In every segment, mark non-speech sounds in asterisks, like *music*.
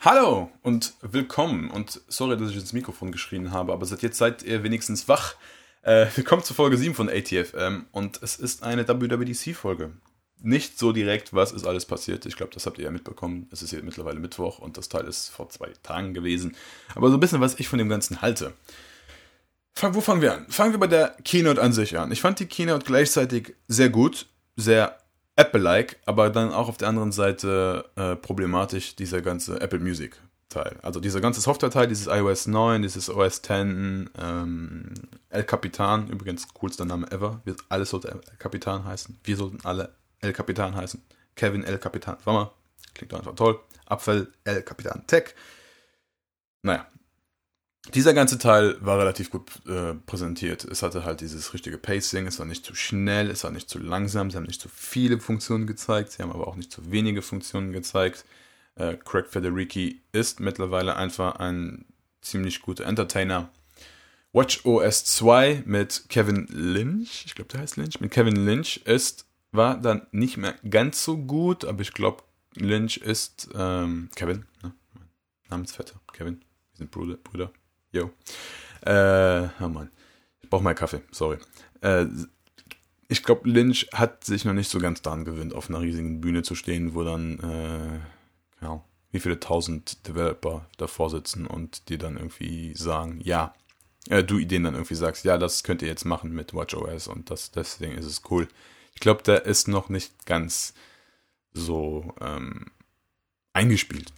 Hallo und willkommen. Und sorry, dass ich ins Mikrofon geschrien habe, aber seit jetzt seid ihr wenigstens wach. Äh, willkommen zur Folge 7 von ATFM und es ist eine WWDC-Folge. Nicht so direkt, was ist alles passiert. Ich glaube, das habt ihr ja mitbekommen. Es ist hier mittlerweile Mittwoch und das Teil ist vor zwei Tagen gewesen. Aber so ein bisschen, was ich von dem Ganzen halte. Fang, wo fangen wir an? Fangen wir bei der Keynote an sich an. Ich fand die Keynote gleichzeitig sehr gut, sehr Apple-like, aber dann auch auf der anderen Seite äh, problematisch dieser ganze Apple Music Teil. Also dieser ganze Software-Teil, dieses iOS 9, dieses OS 10, ähm, El Capitan, übrigens coolster Name ever. Wir, alles sollte El Capitan heißen. Wir sollten alle El Capitan heißen. Kevin El Capitan Sommer. Klingt doch einfach toll. Abfall El Capitan Tech. Naja, dieser ganze Teil war relativ gut äh, präsentiert. Es hatte halt dieses richtige Pacing, es war nicht zu schnell, es war nicht zu langsam, sie haben nicht zu viele Funktionen gezeigt, sie haben aber auch nicht zu wenige Funktionen gezeigt. Äh, Craig Federici ist mittlerweile einfach ein ziemlich guter Entertainer. Watch OS 2 mit Kevin Lynch, ich glaube, der heißt Lynch, mit Kevin Lynch ist, war dann nicht mehr ganz so gut, aber ich glaube, Lynch ist ähm, Kevin, ne? Namensvetter, Kevin, wir sind Brüder. Brüder. Jo. Äh, oh Mann. Ich brauche mal Kaffee, sorry. Äh, ich glaube, Lynch hat sich noch nicht so ganz daran gewöhnt, auf einer riesigen Bühne zu stehen, wo dann, äh, ja, wie viele tausend Developer davor sitzen und dir dann irgendwie sagen, ja, äh, du denen dann irgendwie sagst, ja, das könnt ihr jetzt machen mit WatchOS und das, deswegen ist es cool. Ich glaube, der ist noch nicht ganz so ähm, eingespielt.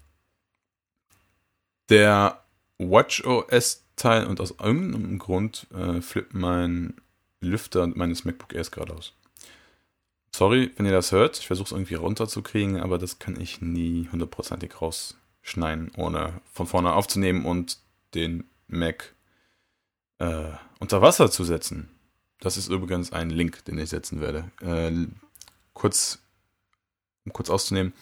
Der WatchOS-Teil und aus irgendeinem Grund äh, flippt mein Lüfter meines MacBook Airs gerade aus. Sorry, wenn ihr das hört. Ich versuche es irgendwie runterzukriegen, aber das kann ich nie hundertprozentig rausschneiden, ohne von vorne aufzunehmen und den Mac äh, unter Wasser zu setzen. Das ist übrigens ein Link, den ich setzen werde. Äh, kurz, um kurz auszunehmen.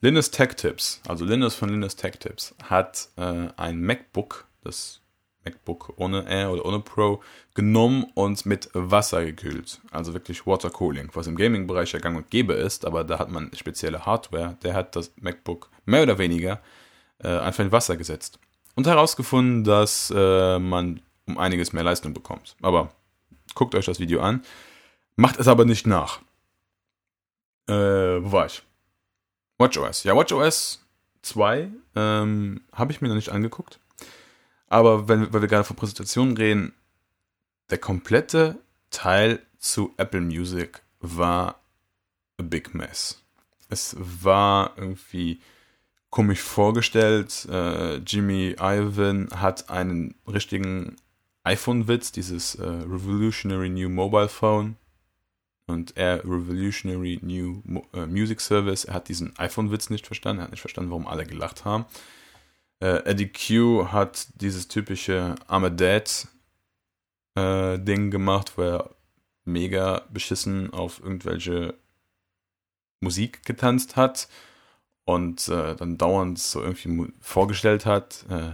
Linus Tech Tips, also Linus von Linus Tech Tips, hat äh, ein MacBook, das MacBook ohne Air oder ohne Pro, genommen und mit Wasser gekühlt. Also wirklich Water Cooling, was im Gaming-Bereich ja gang und gäbe ist, aber da hat man spezielle Hardware. Der hat das MacBook mehr oder weniger äh, einfach in Wasser gesetzt. Und herausgefunden, dass äh, man um einiges mehr Leistung bekommt. Aber guckt euch das Video an. Macht es aber nicht nach. Äh, wo war ich? WatchOS. Ja, WatchOS 2 ähm, habe ich mir noch nicht angeguckt. Aber wenn, weil wir gerade von Präsentationen reden, der komplette Teil zu Apple Music war a big mess. Es war irgendwie komisch vorgestellt. Äh, Jimmy Ivan hat einen richtigen iPhone-Witz, dieses äh, Revolutionary New Mobile Phone und er Revolutionary New äh, Music Service, er hat diesen iPhone-Witz nicht verstanden, er hat nicht verstanden, warum alle gelacht haben. Äh, Eddie Q hat dieses typische I'm a Dad äh, Ding gemacht, wo er mega beschissen auf irgendwelche Musik getanzt hat und äh, dann dauernd so irgendwie vorgestellt hat, äh,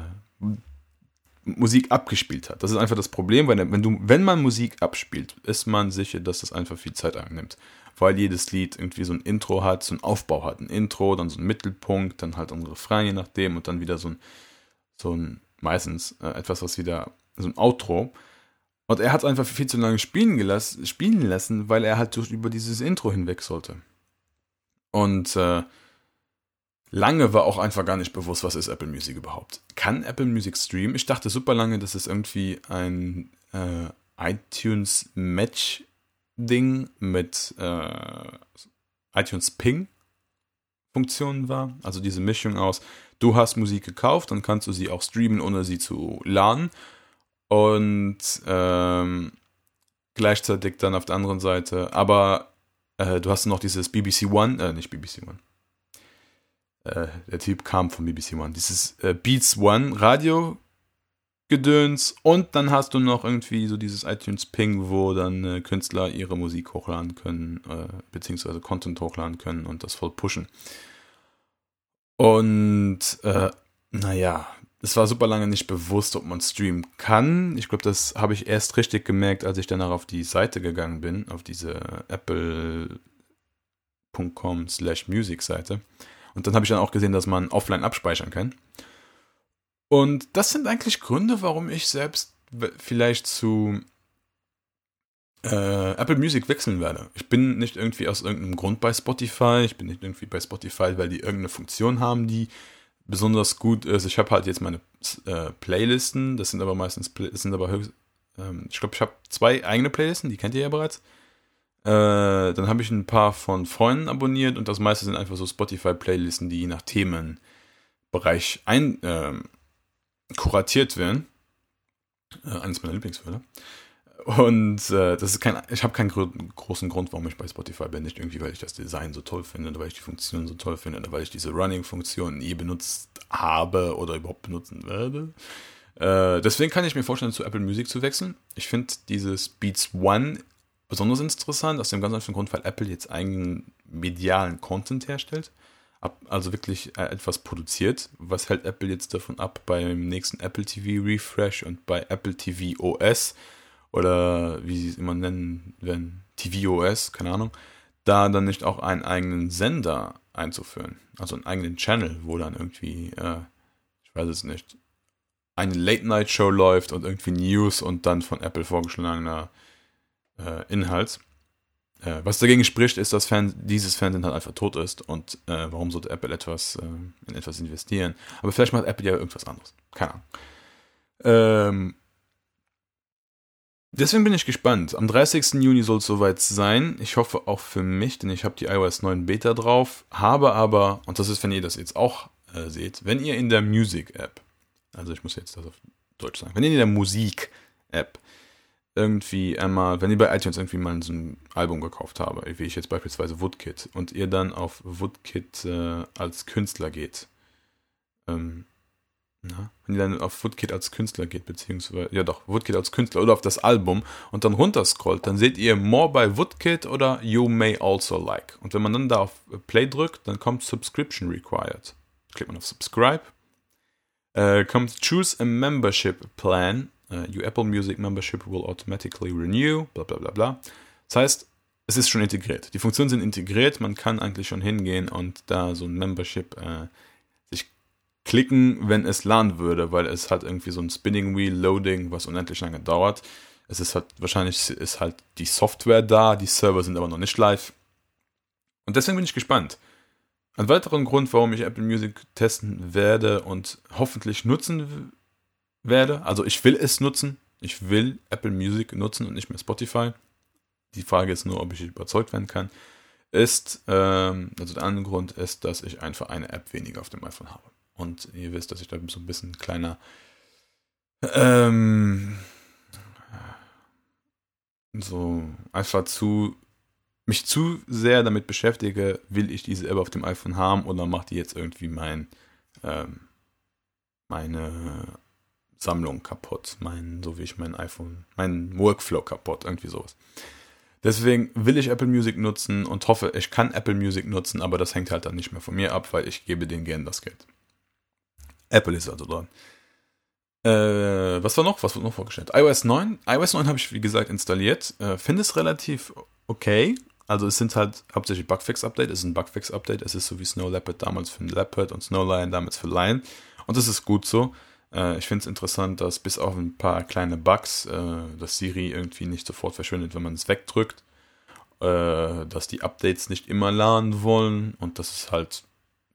Musik abgespielt hat. Das ist einfach das Problem, weil wenn, du, wenn man Musik abspielt, ist man sicher, dass das einfach viel Zeit annimmt. Weil jedes Lied irgendwie so ein Intro hat, so ein Aufbau hat. Ein Intro, dann so ein Mittelpunkt, dann halt ein Refrain, je nachdem, und dann wieder so ein, so ein meistens äh, etwas, was wieder, so ein Outro. Und er hat einfach viel zu lange spielen, gelassen, spielen lassen, weil er halt durch, über dieses Intro hinweg sollte. Und äh, Lange war auch einfach gar nicht bewusst, was ist Apple Music überhaupt. Kann Apple Music streamen? Ich dachte super lange, dass es irgendwie ein äh, iTunes Match Ding mit äh, iTunes Ping Funktionen war. Also diese Mischung aus, du hast Musik gekauft, dann kannst du sie auch streamen, ohne sie zu laden. Und ähm, gleichzeitig dann auf der anderen Seite, aber äh, du hast noch dieses BBC One, äh, nicht BBC One, äh, der Typ kam von BBC One, dieses äh, Beats One Radio Gedöns und dann hast du noch irgendwie so dieses iTunes Ping, wo dann äh, Künstler ihre Musik hochladen können, äh, beziehungsweise Content hochladen können und das voll pushen. Und äh, naja, es war super lange nicht bewusst, ob man streamen kann. Ich glaube, das habe ich erst richtig gemerkt, als ich danach auf die Seite gegangen bin, auf diese apple.com slash Music Seite. Und dann habe ich dann auch gesehen, dass man offline abspeichern kann. Und das sind eigentlich Gründe, warum ich selbst vielleicht zu äh, Apple Music wechseln werde. Ich bin nicht irgendwie aus irgendeinem Grund bei Spotify. Ich bin nicht irgendwie bei Spotify, weil die irgendeine Funktion haben, die besonders gut ist. Ich habe halt jetzt meine äh, Playlisten. Das sind aber meistens, das sind aber höchst, ähm, ich glaube, ich habe zwei eigene Playlisten, die kennt ihr ja bereits. Äh, dann habe ich ein paar von Freunden abonniert und das meiste sind einfach so Spotify-Playlisten, die je nach Themenbereich ein, äh, kuratiert werden. Äh, eines meiner Lieblingsfälle. Und äh, das ist kein, ich habe keinen gro großen Grund, warum ich bei Spotify bin. Nicht irgendwie, weil ich das Design so toll finde oder weil ich die Funktion so toll finde oder weil ich diese Running-Funktion nie benutzt habe oder überhaupt benutzen werde. Äh, deswegen kann ich mir vorstellen, zu Apple Music zu wechseln. Ich finde dieses Beats One besonders interessant, aus dem ganz einfachen Grund, weil Apple jetzt eigenen medialen Content herstellt. Also wirklich äh, etwas produziert. Was hält Apple jetzt davon ab, beim nächsten Apple TV Refresh und bei Apple TV OS oder wie sie es immer nennen werden, tvOS, keine Ahnung, da dann nicht auch einen eigenen Sender einzuführen. Also einen eigenen Channel, wo dann irgendwie, äh, ich weiß es nicht, eine Late-Night-Show läuft und irgendwie News und dann von Apple vorgeschlagener äh, Inhalt. Äh, was dagegen spricht, ist, dass Fern dieses Fernsehen halt einfach tot ist und äh, warum sollte Apple etwas äh, in etwas investieren? Aber vielleicht macht Apple ja irgendwas anderes. Keine Ahnung. Ähm, Deswegen bin ich gespannt. Am 30. Juni soll es soweit sein. Ich hoffe auch für mich, denn ich habe die iOS 9 Beta drauf. Habe aber, und das ist, wenn ihr das jetzt auch äh, seht, wenn ihr in der Music App, also ich muss jetzt das auf Deutsch sagen, wenn ihr in der Musik App irgendwie einmal, wenn ihr bei iTunes irgendwie mal so ein Album gekauft habe, wie ich jetzt beispielsweise Woodkid, und ihr dann auf Woodkid äh, als Künstler geht, ähm, na, wenn ihr dann auf Woodkid als Künstler geht, beziehungsweise, ja doch, Woodkid als Künstler oder auf das Album und dann runterscrollt, dann seht ihr More by Woodkid oder You May Also Like. Und wenn man dann da auf Play drückt, dann kommt Subscription Required. Klickt man auf Subscribe. Äh, kommt Choose a Membership Plan. Uh, your Apple Music Membership will automatically renew. Bla bla bla bla. Das heißt, es ist schon integriert. Die Funktionen sind integriert. Man kann eigentlich schon hingehen und da so ein Membership äh, klicken, wenn es laden würde, weil es hat irgendwie so ein Spinning Wheel Loading, was unendlich lange dauert. Es ist halt, wahrscheinlich ist halt die Software da, die Server sind aber noch nicht live. Und deswegen bin ich gespannt. Ein weiterer Grund, warum ich Apple Music testen werde und hoffentlich nutzen werde, also ich will es nutzen, ich will Apple Music nutzen und nicht mehr Spotify. Die Frage ist nur, ob ich überzeugt werden kann, ist, ähm, also der andere Grund ist, dass ich einfach eine App weniger auf dem iPhone habe. Und ihr wisst, dass ich da so ein bisschen kleiner ähm, so einfach zu mich zu sehr damit beschäftige, will ich diese App auf dem iPhone haben oder macht die jetzt irgendwie mein ähm, meine Sammlung kaputt, mein so wie ich mein iPhone, mein Workflow kaputt, irgendwie sowas. Deswegen will ich Apple Music nutzen und hoffe, ich kann Apple Music nutzen, aber das hängt halt dann nicht mehr von mir ab, weil ich gebe denen gern das Geld. Apple ist also dran. Äh, was war noch? Was wird noch vorgestellt? iOS 9. iOS 9 habe ich, wie gesagt, installiert. Äh, Finde es relativ okay. Also es sind halt hauptsächlich Bugfix-Update. Es ist ein Bugfix-Update. Es ist so wie Snow Leopard damals für Leopard und Snow Lion damals für Lion. Und das ist gut so. Äh, ich finde es interessant, dass bis auf ein paar kleine Bugs, äh, dass Siri irgendwie nicht sofort verschwindet, wenn man es wegdrückt. Äh, dass die Updates nicht immer laden wollen und dass es halt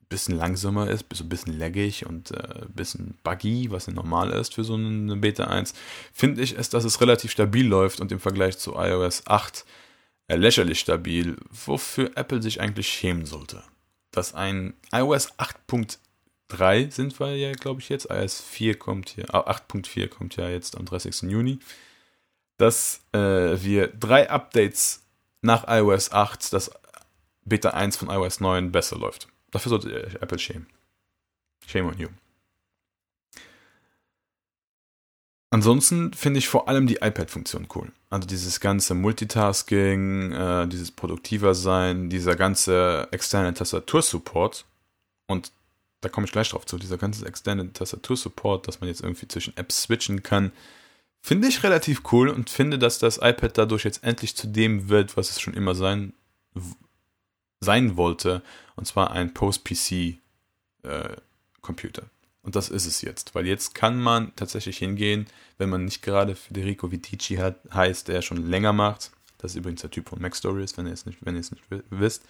bisschen langsamer ist, so ein bisschen laggig und äh, ein bisschen buggy, was ja normal ist für so eine Beta 1, finde ich es, dass es relativ stabil läuft und im Vergleich zu iOS 8 äh, lächerlich stabil, wofür Apple sich eigentlich schämen sollte. Dass ein iOS 8.3 sind wir ja, glaube ich, jetzt, iOS 4 kommt hier, 8.4 ah, kommt ja jetzt am 30. Juni, dass äh, wir drei Updates nach iOS 8, das Beta 1 von iOS 9 besser läuft. Dafür sollte ihr Apple schämen. Shame on you. Ansonsten finde ich vor allem die iPad-Funktion cool. Also dieses ganze Multitasking, äh, dieses produktiver sein, dieser ganze externe Tastatursupport. Und da komme ich gleich drauf zu, dieser ganze externe Tastatursupport, dass man jetzt irgendwie zwischen Apps switchen kann, finde ich relativ cool und finde, dass das iPad dadurch jetzt endlich zu dem wird, was es schon immer sein sein wollte, und zwar ein Post-PC-Computer. Äh, und das ist es jetzt, weil jetzt kann man tatsächlich hingehen, wenn man nicht gerade Federico Vitici hat, heißt, der schon länger macht. Das ist übrigens der Typ von Mac Stories, wenn ihr es nicht, wenn ihr es nicht wisst.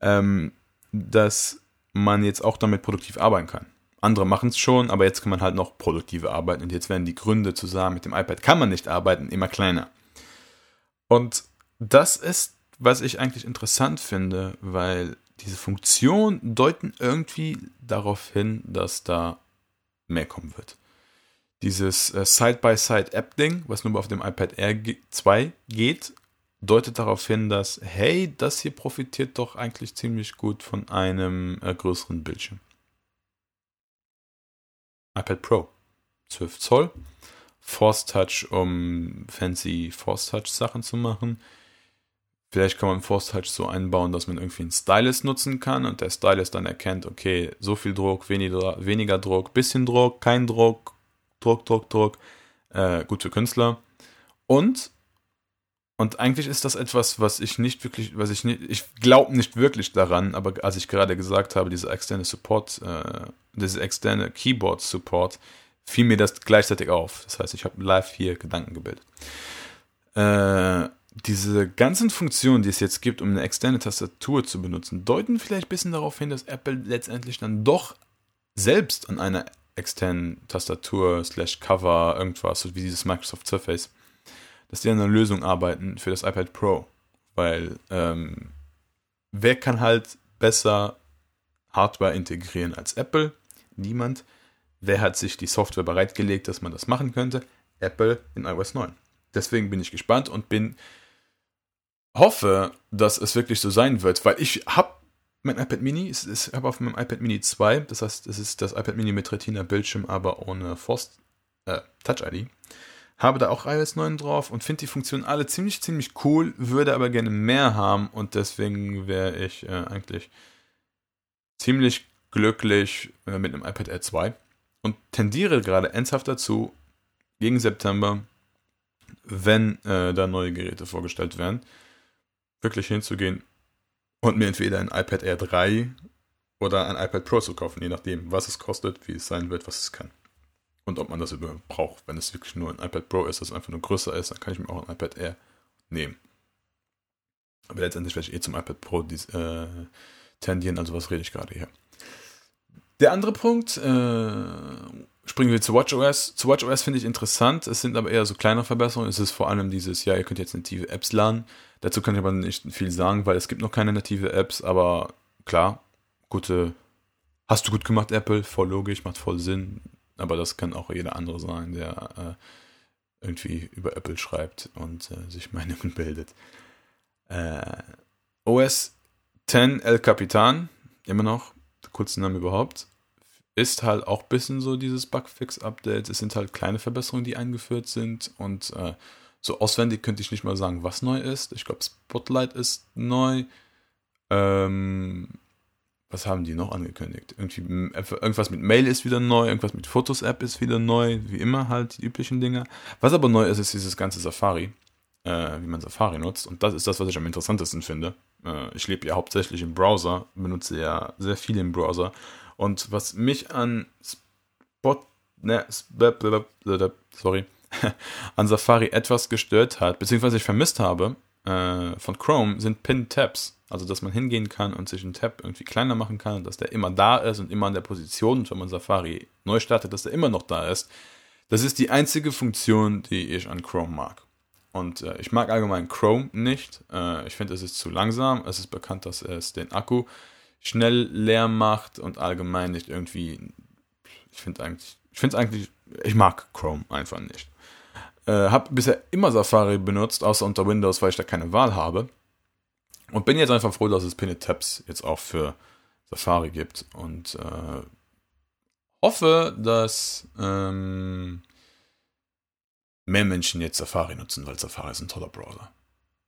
Ähm, dass man jetzt auch damit produktiv arbeiten kann. Andere machen es schon, aber jetzt kann man halt noch produktive arbeiten und jetzt werden die Gründe zu sagen, mit dem iPad kann man nicht arbeiten, immer kleiner. Und das ist, was ich eigentlich interessant finde, weil diese Funktionen deuten irgendwie darauf hin, dass da mehr kommen wird. Dieses äh, Side-by-Side-App-Ding, was nur auf dem iPad Air 2 geht, deutet darauf hin, dass, hey, das hier profitiert doch eigentlich ziemlich gut von einem äh, größeren Bildschirm iPad Pro, 12 Zoll, Force Touch, um fancy Force Touch Sachen zu machen. Vielleicht kann man Force Touch so einbauen, dass man irgendwie einen Stylus nutzen kann und der Stylus dann erkennt, okay, so viel Druck, weniger, weniger Druck, bisschen Druck, kein Druck, Druck, Druck, Druck. Äh, gut für Künstler. Und und eigentlich ist das etwas, was ich nicht wirklich, was ich nicht, ich glaube nicht wirklich daran, aber als ich gerade gesagt habe, dieser externe Support, äh, dieser externe Keyboard Support, fiel mir das gleichzeitig auf. Das heißt, ich habe live hier Gedanken gebildet. Äh, diese ganzen Funktionen, die es jetzt gibt, um eine externe Tastatur zu benutzen, deuten vielleicht ein bisschen darauf hin, dass Apple letztendlich dann doch selbst an einer externen Tastatur slash Cover irgendwas, so wie dieses Microsoft Surface, dass die an einer Lösung arbeiten für das iPad Pro. Weil ähm, wer kann halt besser Hardware integrieren als Apple? Niemand. Wer hat sich die Software bereitgelegt, dass man das machen könnte? Apple in iOS 9. Deswegen bin ich gespannt und bin hoffe, dass es wirklich so sein wird, weil ich habe mein iPad Mini, ich habe auf meinem iPad Mini 2, das heißt, es ist das iPad Mini mit Retina Bildschirm, aber ohne Force äh, Touch ID habe da auch iOS 9 drauf und finde die Funktionen alle ziemlich, ziemlich cool, würde aber gerne mehr haben und deswegen wäre ich äh, eigentlich ziemlich glücklich äh, mit einem iPad Air 2 und tendiere gerade ernsthaft dazu, gegen September, wenn äh, da neue Geräte vorgestellt werden, wirklich hinzugehen und mir entweder ein iPad Air 3 oder ein iPad Pro zu kaufen, je nachdem, was es kostet, wie es sein wird, was es kann und ob man das überhaupt braucht. Wenn es wirklich nur ein iPad Pro ist, das einfach nur größer ist, dann kann ich mir auch ein iPad Air nehmen. Aber letztendlich werde ich eh zum iPad Pro äh, tendieren, also was rede ich gerade hier. Der andere Punkt, äh, springen wir zu WatchOS. Zu WatchOS finde ich interessant, es sind aber eher so kleine Verbesserungen. Es ist vor allem dieses, ja, ihr könnt jetzt native Apps laden. Dazu kann ich aber nicht viel sagen, weil es gibt noch keine native Apps, aber klar, gute, hast du gut gemacht, Apple, voll logisch, macht voll Sinn aber das kann auch jeder andere sein, der äh, irgendwie über Apple schreibt und äh, sich Meinungen *laughs* bildet. Äh, OS 10 El Capitan, immer noch, der kurze Name überhaupt, ist halt auch ein bisschen so dieses Bugfix-Update. Es sind halt kleine Verbesserungen, die eingeführt sind und äh, so auswendig könnte ich nicht mal sagen, was neu ist. Ich glaube, Spotlight ist neu. Ähm, was haben die noch angekündigt? Irgendwie, irgendwas mit Mail ist wieder neu, irgendwas mit Fotos-App ist wieder neu, wie immer halt, die üblichen Dinge. Was aber neu ist, ist dieses ganze Safari, äh, wie man Safari nutzt. Und das ist das, was ich am interessantesten finde. Äh, ich lebe ja hauptsächlich im Browser, benutze ja sehr viel im Browser. Und was mich an Spot, ne, sorry, *laughs* an Safari etwas gestört hat, beziehungsweise ich vermisst habe, äh, von Chrome, sind Pin-Tabs. Also, dass man hingehen kann und sich einen Tab irgendwie kleiner machen kann, dass der immer da ist und immer an der Position, wenn man Safari neu startet, dass der immer noch da ist. Das ist die einzige Funktion, die ich an Chrome mag. Und äh, ich mag allgemein Chrome nicht. Äh, ich finde, es ist zu langsam. Es ist bekannt, dass es den Akku schnell leer macht und allgemein nicht irgendwie. Ich finde eigentlich, ich finde eigentlich, ich mag Chrome einfach nicht. Äh, habe bisher immer Safari benutzt, außer unter Windows, weil ich da keine Wahl habe. Und bin jetzt einfach froh, dass es Pinned Tabs jetzt auch für Safari gibt. Und äh, hoffe, dass ähm, mehr Menschen jetzt Safari nutzen, weil Safari ist ein toller Browser.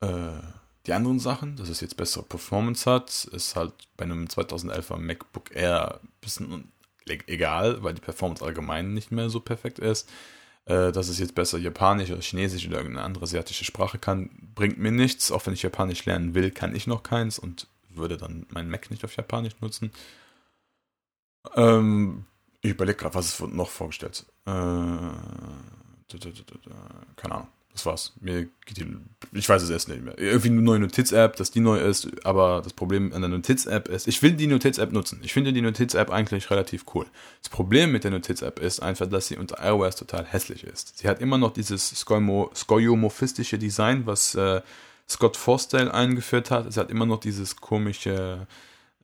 Äh, die anderen Sachen, dass es jetzt bessere Performance hat, ist halt bei einem 2011er MacBook Air ein bisschen egal, weil die Performance allgemein nicht mehr so perfekt ist äh, dass es jetzt besser Japanisch oder Chinesisch oder irgendeine andere asiatische Sprache kann, bringt mir nichts. Auch wenn ich Japanisch lernen will, kann ich noch keins und würde dann mein Mac nicht auf Japanisch nutzen. Ähm, ich überlege gerade, was ist noch vorgestellt. Äh, keine Ahnung. Das war's. Mir geht die, ich weiß es erst nicht mehr. Irgendwie eine neue Notiz-App, dass die neu ist, aber das Problem an der Notiz-App ist, ich will die Notiz-App nutzen. Ich finde die Notiz-App eigentlich relativ cool. Das Problem mit der Notiz-App ist einfach, dass sie unter iOS total hässlich ist. Sie hat immer noch dieses skeuomorphistische Design, was äh, Scott Forstall eingeführt hat. Es hat immer noch dieses komische,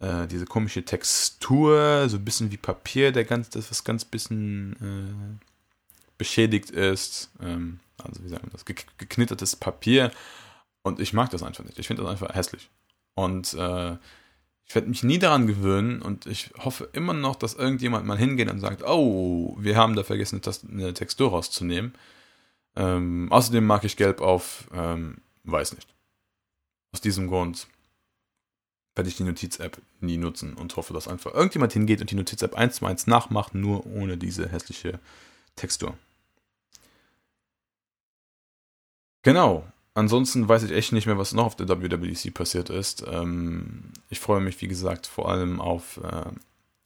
äh, diese komische Textur, so ein bisschen wie Papier, der ganz, das was ganz bisschen äh, beschädigt ist. Ähm, also wie sagen wir das, geknittertes Papier. Und ich mag das einfach nicht. Ich finde das einfach hässlich. Und äh, ich werde mich nie daran gewöhnen und ich hoffe immer noch, dass irgendjemand mal hingeht und sagt, oh, wir haben da vergessen, eine Textur rauszunehmen. Ähm, außerdem mag ich Gelb auf, ähm, weiß nicht. Aus diesem Grund werde ich die Notiz-App nie nutzen und hoffe, dass einfach irgendjemand hingeht und die Notiz-App eins zu eins nachmacht, nur ohne diese hässliche Textur. Genau. Ansonsten weiß ich echt nicht mehr, was noch auf der WWDC passiert ist. Ähm, ich freue mich, wie gesagt, vor allem auf, äh,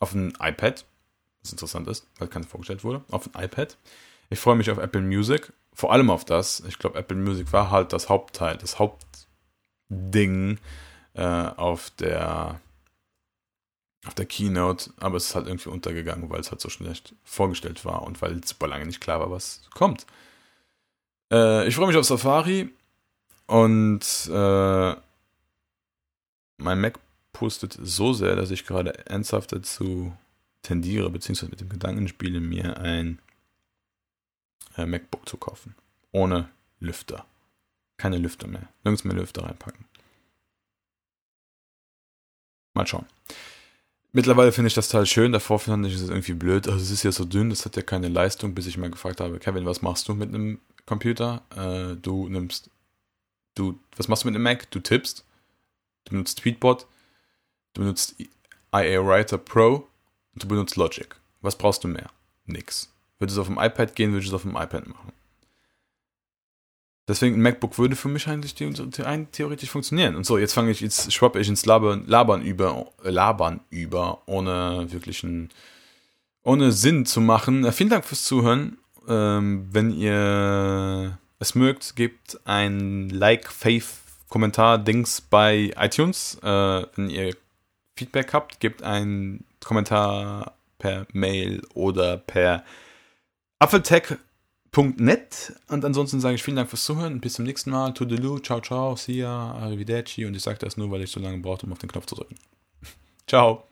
auf ein iPad, was interessant ist, weil keiner vorgestellt wurde, auf ein iPad. Ich freue mich auf Apple Music, vor allem auf das. Ich glaube, Apple Music war halt das Hauptteil, das Hauptding äh, auf der auf der Keynote, aber es ist halt irgendwie untergegangen, weil es halt so schlecht vorgestellt war und weil super lange nicht klar war, was kommt. Äh, ich freue mich auf Safari und äh, mein Mac pustet so sehr, dass ich gerade ernsthaft dazu tendiere, beziehungsweise mit dem Gedanken spiele, mir ein äh, MacBook zu kaufen. Ohne Lüfter. Keine Lüfter mehr. Nirgends mehr Lüfter reinpacken. Mal schauen. Mittlerweile finde ich das Teil schön, davor fand ich es irgendwie blöd. Also es ist ja so dünn, das hat ja keine Leistung, bis ich mal gefragt habe, Kevin, was machst du mit einem Computer. Äh, du nimmst, du, was machst du mit einem Mac? Du tippst, du benutzt Tweetbot, du benutzt IA Writer Pro und du benutzt Logic. Was brauchst du mehr? Nix. Würde es auf dem iPad gehen, würde ich es auf dem iPad machen. Deswegen ein MacBook würde für mich eigentlich theoretisch funktionieren. Und so, jetzt fange ich, jetzt schwappe ich ins Labern, Labern über, Labern über, ohne wirklichen, ohne Sinn zu machen. Vielen Dank fürs Zuhören ähm, wenn ihr es mögt, gebt ein Like, Faith, Kommentar, Dings bei iTunes. Äh, wenn ihr Feedback habt, gebt einen Kommentar per Mail oder per apfeltech.net. Und ansonsten sage ich vielen Dank fürs Zuhören. Bis zum nächsten Mal. Toodaloo, ciao, ciao, see ya, arrivederci. Und ich sage das nur, weil ich so lange brauchte, um auf den Knopf zu drücken. *laughs* ciao.